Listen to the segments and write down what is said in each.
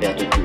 vers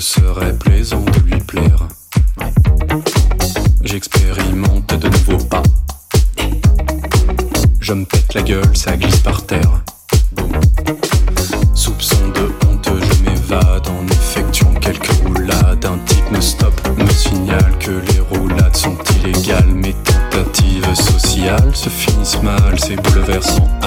ce serait plaisant de lui plaire. J'expérimente de nouveaux pas. Je me pète la gueule, ça glisse par terre. Soupçon de honte, je m'évade en effectuant quelques roulades. Un type me stoppe, me signale que les roulades sont illégales. Mes tentatives sociales se finissent mal, c'est bouleversant.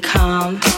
Calm.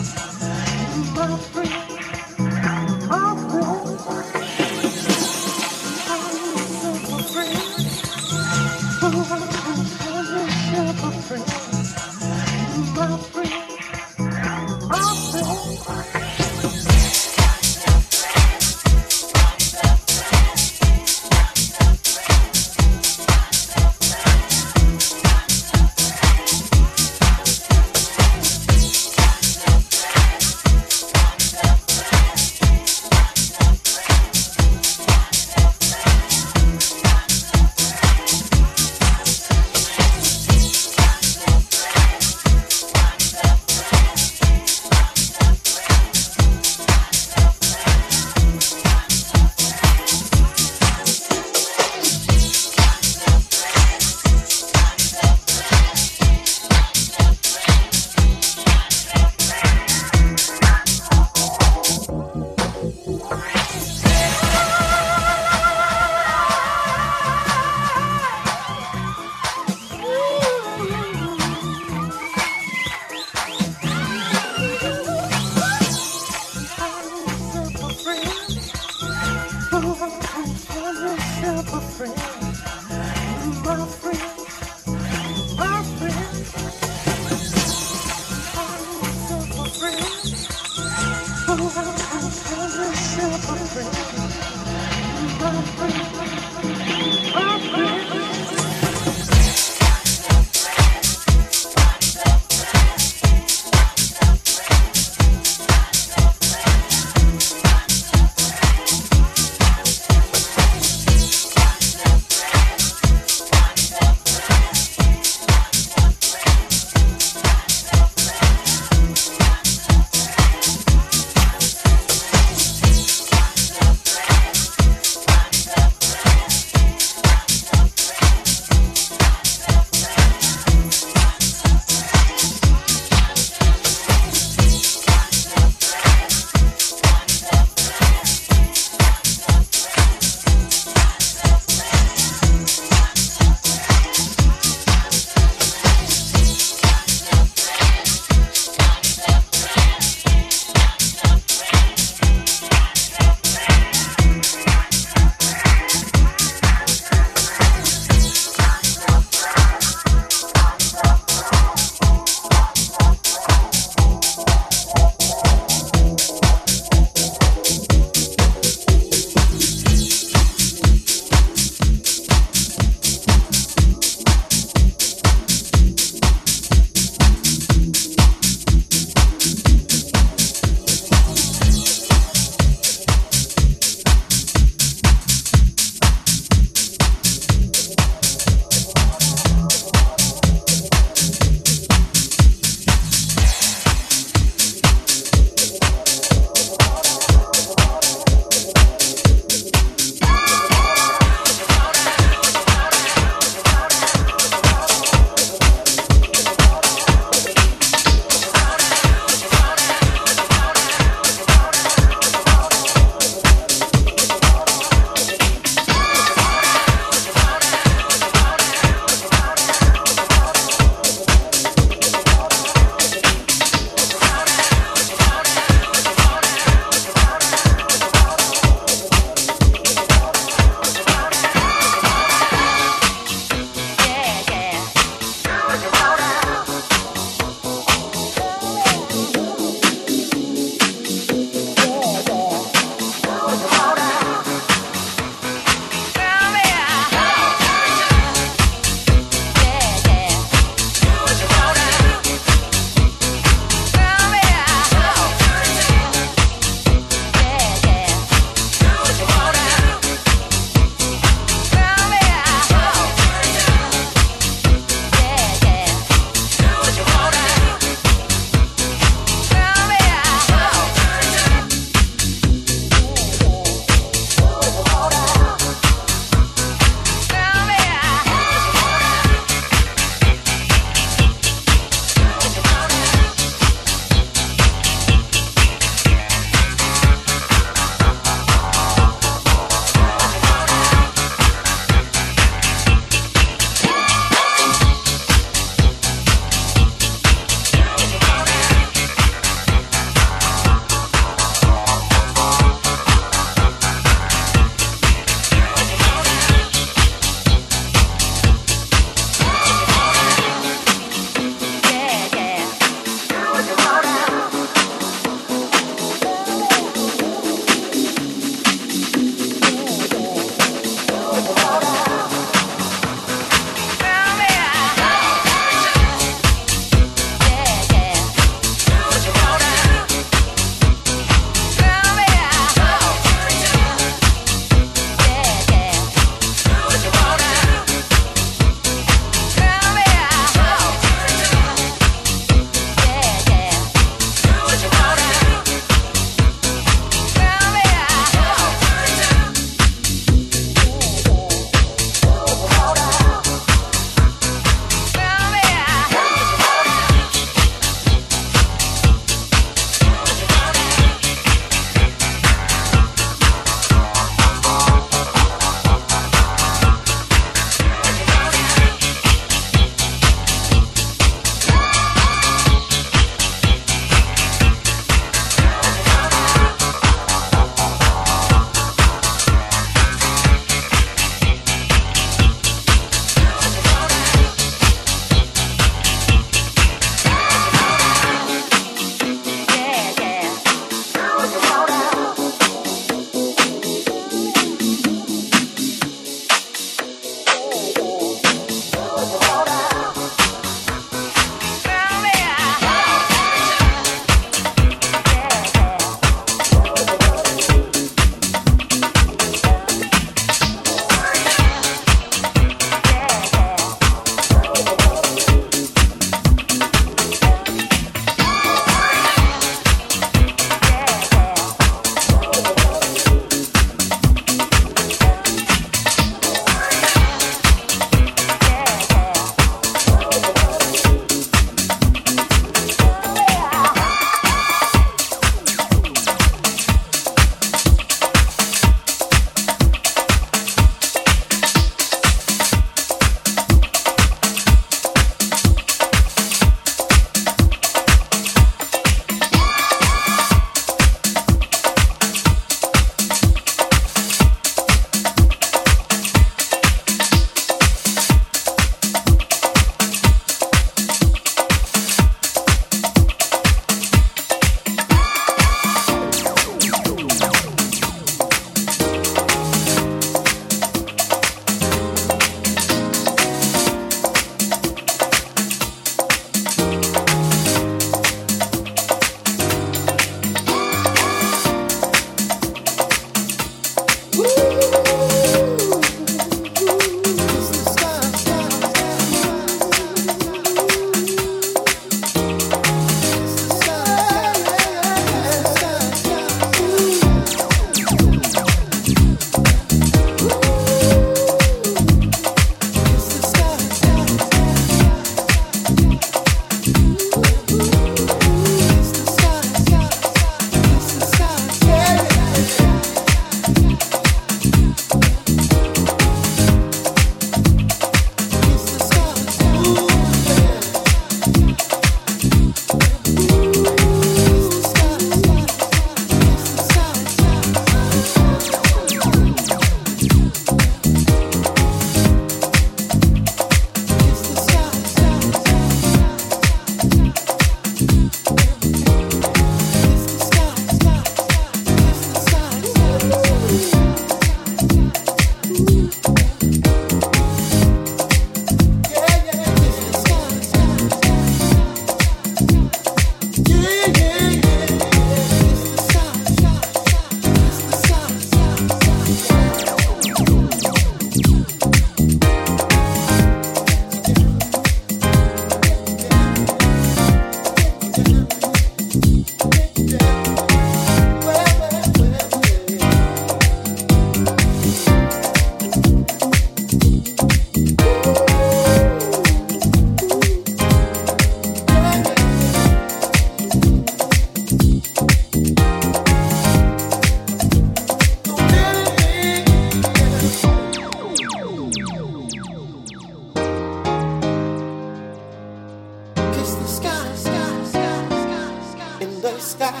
sky,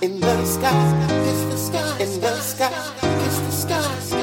in the sky, kiss the sky, in the sky, kiss the sky.